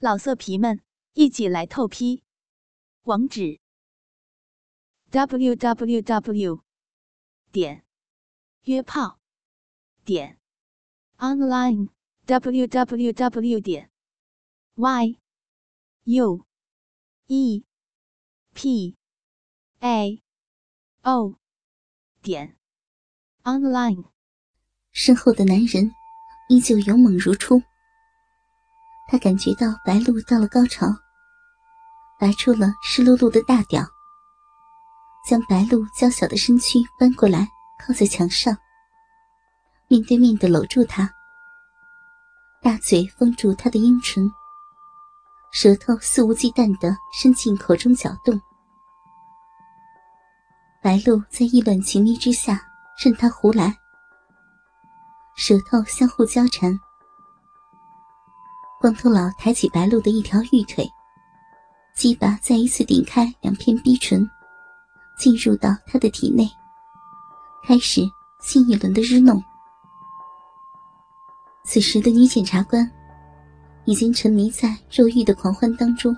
老色皮们，一起来透批！网址：w w w 点约炮点 online w w w 点 y u e p a o 点 online。身后的男人依旧勇猛如初。他感觉到白露到了高潮，拔出了湿漉漉的大屌，将白露娇小的身躯翻过来，靠在墙上，面对面的搂住她，大嘴封住她的阴唇，舌头肆无忌惮的伸进口中搅动。白露在意乱情迷之下任他胡来，舌头相互交缠。光头佬抬起白露的一条玉腿，鸡巴再一次顶开两片逼唇，进入到她的体内，开始新一轮的日弄。此时的女检察官已经沉迷在肉欲的狂欢当中，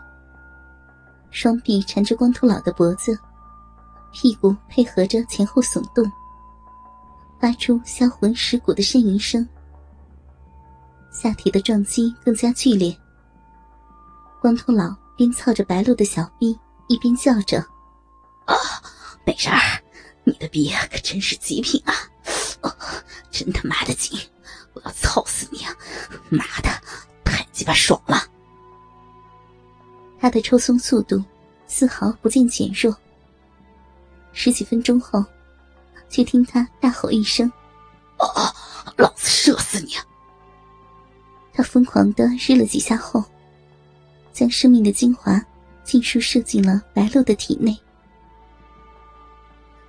双臂缠着光头佬的脖子，屁股配合着前后耸动，发出销魂蚀骨的呻吟声。下体的撞击更加剧烈。光头佬边操着白露的小臂，一边叫着：“啊，美人儿，你的逼可真是极品啊！哦，真他妈的紧，我要操死你！啊妈的，太鸡巴爽了！”他的抽松速度丝毫不见减弱。十几分钟后，却听他大吼一声：“啊，老子射死你！”他疯狂的日了几下后，将生命的精华尽数射进了白露的体内。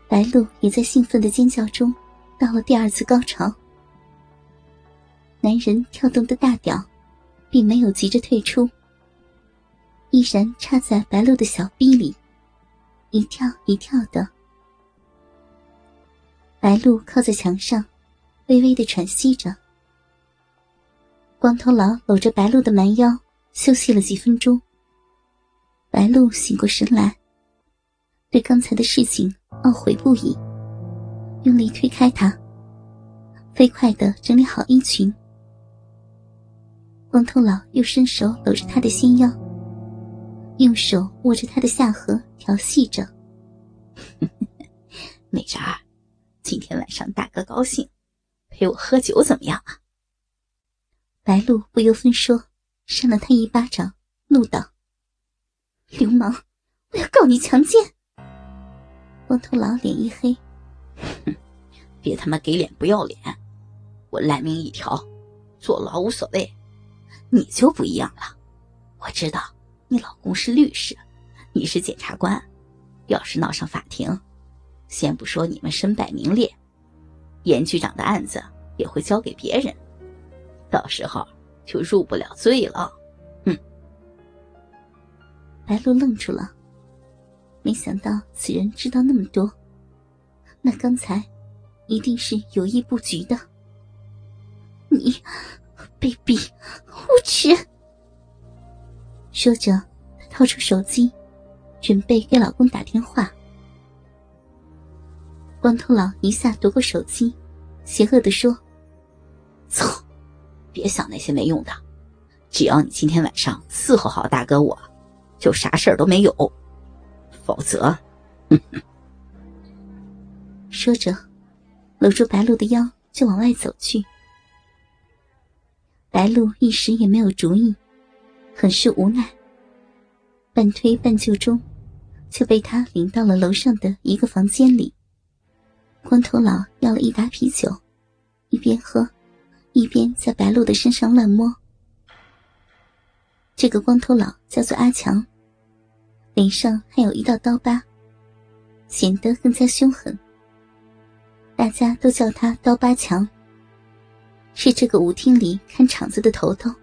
白露也在兴奋的尖叫中，到了第二次高潮。男人跳动的大屌，并没有急着退出，依然插在白露的小臂里，一跳一跳的。白露靠在墙上，微微的喘息着。光头佬搂着白露的蛮腰，休息了几分钟。白露醒过神来，对刚才的事情懊悔不已，用力推开他，飞快的整理好衣裙。光头佬又伸手搂着他的纤腰，用手握着他的下颌，调戏着：“ 美人儿，今天晚上大哥高兴，陪我喝酒怎么样啊？”白露不由分说，扇了他一巴掌，怒道：“流氓，我要告你强奸！”光头佬脸一黑：“哼，别他妈给脸不要脸！我烂命一条，坐牢无所谓。你就不一样了，我知道你老公是律师，你是检察官，要是闹上法庭，先不说你们身败名裂，严局长的案子也会交给别人。”到时候就入不了罪了，哼！白露愣住了，没想到此人知道那么多，那刚才一定是有意布局的。你卑鄙无耻！说着，掏出手机，准备给老公打电话。光头佬一下夺过手机，邪恶的说：“操！”别想那些没用的，只要你今天晚上伺候好大哥，我就啥事儿都没有。否则，哼哼说着，搂住白露的腰就往外走去。白露一时也没有主意，很是无奈。半推半就中，就被他领到了楼上的一个房间里。光头佬要了一打啤酒，一边喝。一边在白露的身上乱摸。这个光头佬叫做阿强，脸上还有一道刀疤，显得更加凶狠。大家都叫他刀疤强，是这个舞厅里看场子的头头，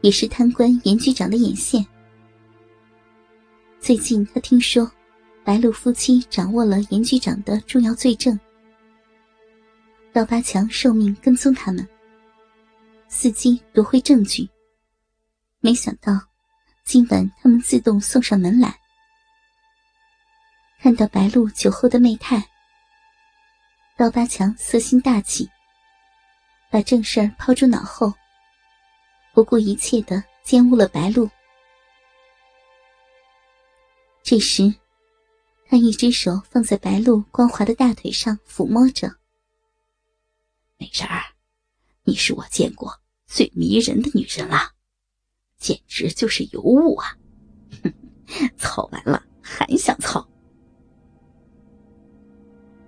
也是贪官严局长的眼线。最近他听说，白露夫妻掌握了严局长的重要罪证。刀疤强受命跟踪他们，伺机夺回证据。没想到今晚他们自动送上门来。看到白露酒后的媚态，刀疤强色心大起，把正事儿抛诸脑后，不顾一切的奸污了白露。这时，他一只手放在白露光滑的大腿上抚摸着。美人儿，你是我见过最迷人的女人了，简直就是尤物啊！哼，操完了还想操？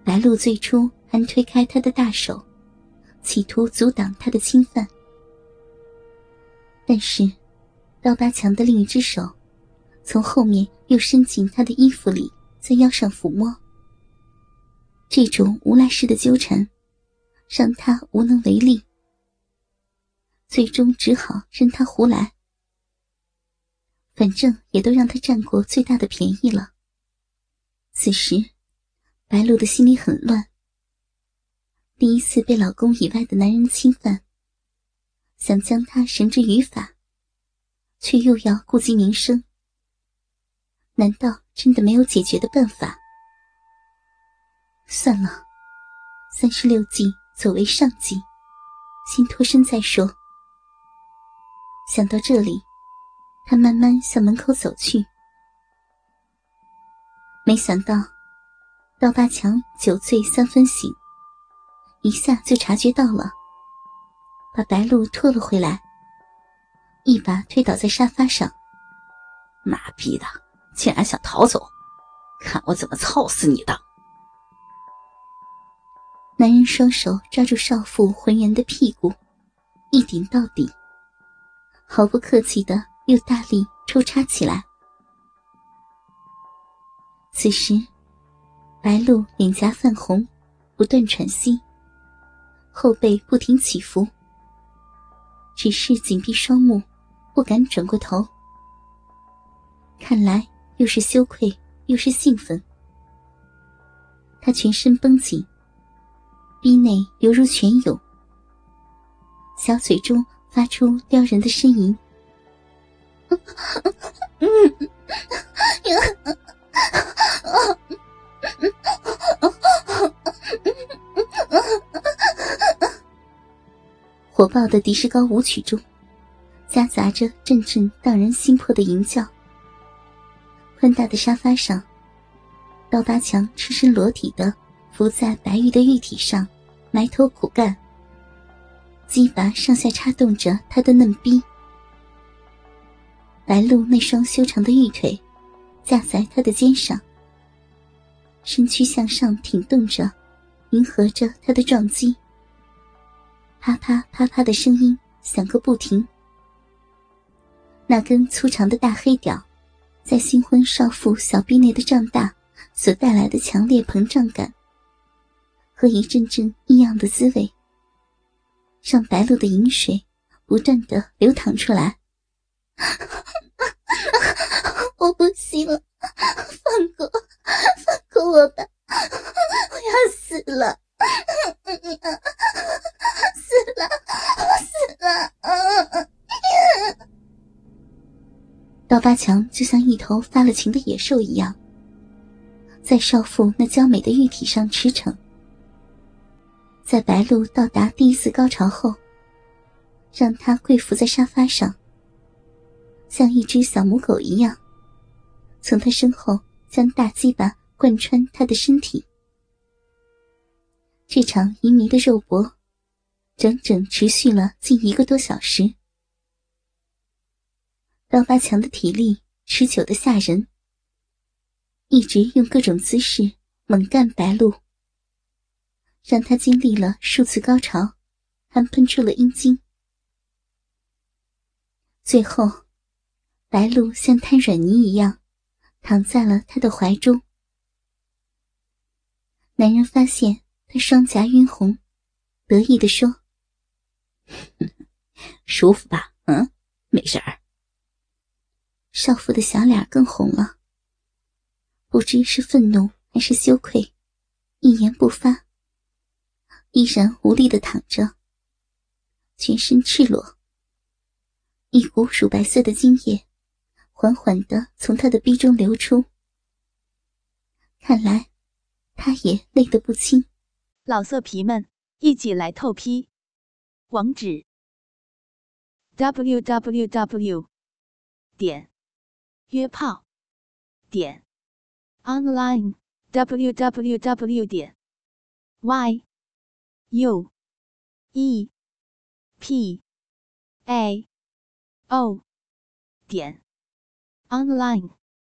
白露最初还推开他的大手，企图阻挡他的侵犯，但是刀疤强的另一只手。从后面又伸进他的衣服里，在腰上抚摸。这种无赖式的纠缠，让他无能为力，最终只好任他胡来。反正也都让他占过最大的便宜了。此时，白露的心里很乱。第一次被老公以外的男人侵犯，想将他绳之于法，却又要顾及名声。难道真的没有解决的办法？算了，三十六计走为上计，先脱身再说。想到这里，他慢慢向门口走去。没想到，刀疤强酒醉三分醒，一下就察觉到了，把白露拖了回来，一把推倒在沙发上。妈逼的！竟然想逃走，看我怎么操死你的！男人双手抓住少妇浑圆的屁股，一顶到底，毫不客气的又大力抽插起来。此时，白露脸颊泛红，不断喘息，后背不停起伏，只是紧闭双目，不敢转过头。看来。又是羞愧，又是兴奋。他全身绷紧，逼内犹如泉涌，小嘴中发出撩人的呻吟。火爆的迪士高舞曲中，夹杂着阵阵荡人心魄的吟叫。宽大的沙发上，刀疤强赤身裸体的伏在白玉的玉体上，埋头苦干。鸡巴上下插动着他的嫩逼，白露那双修长的玉腿架在他的肩上，身躯向上挺动着，迎合着他的撞击。啪啪啪啪的声音响个不停。那根粗长的大黑屌。在新婚少妇小臂内的胀大所带来的强烈膨胀感，和一阵阵异样的滋味，让白露的饮水不断的流淌出来。我不行了，放过，放过我吧，我要死了，死了，死了。刀疤强就像一头发了情的野兽一样，在少妇那娇美的玉体上驰骋。在白露到达第一次高潮后，让她跪伏在沙发上，像一只小母狗一样，从她身后将大鸡巴贯穿她的身体。这场淫迷的肉搏，整整持续了近一个多小时。刀疤强的体力持久的吓人，一直用各种姿势猛干白露，让他经历了数次高潮，还喷出了阴茎。最后，白露像瘫软泥一样躺在了他的怀中。男人发现他双颊晕红，得意地说：“舒服吧？嗯，没事儿。”少妇的小脸更红了，不知是愤怒还是羞愧，一言不发，依然无力的躺着，全身赤裸，一股乳白色的精液缓缓的从他的逼中流出，看来他也累得不轻。老色皮们，一起来透批！网址：w w w 点约炮点 online w w w 点 y u e. P. A. O. 点。Online。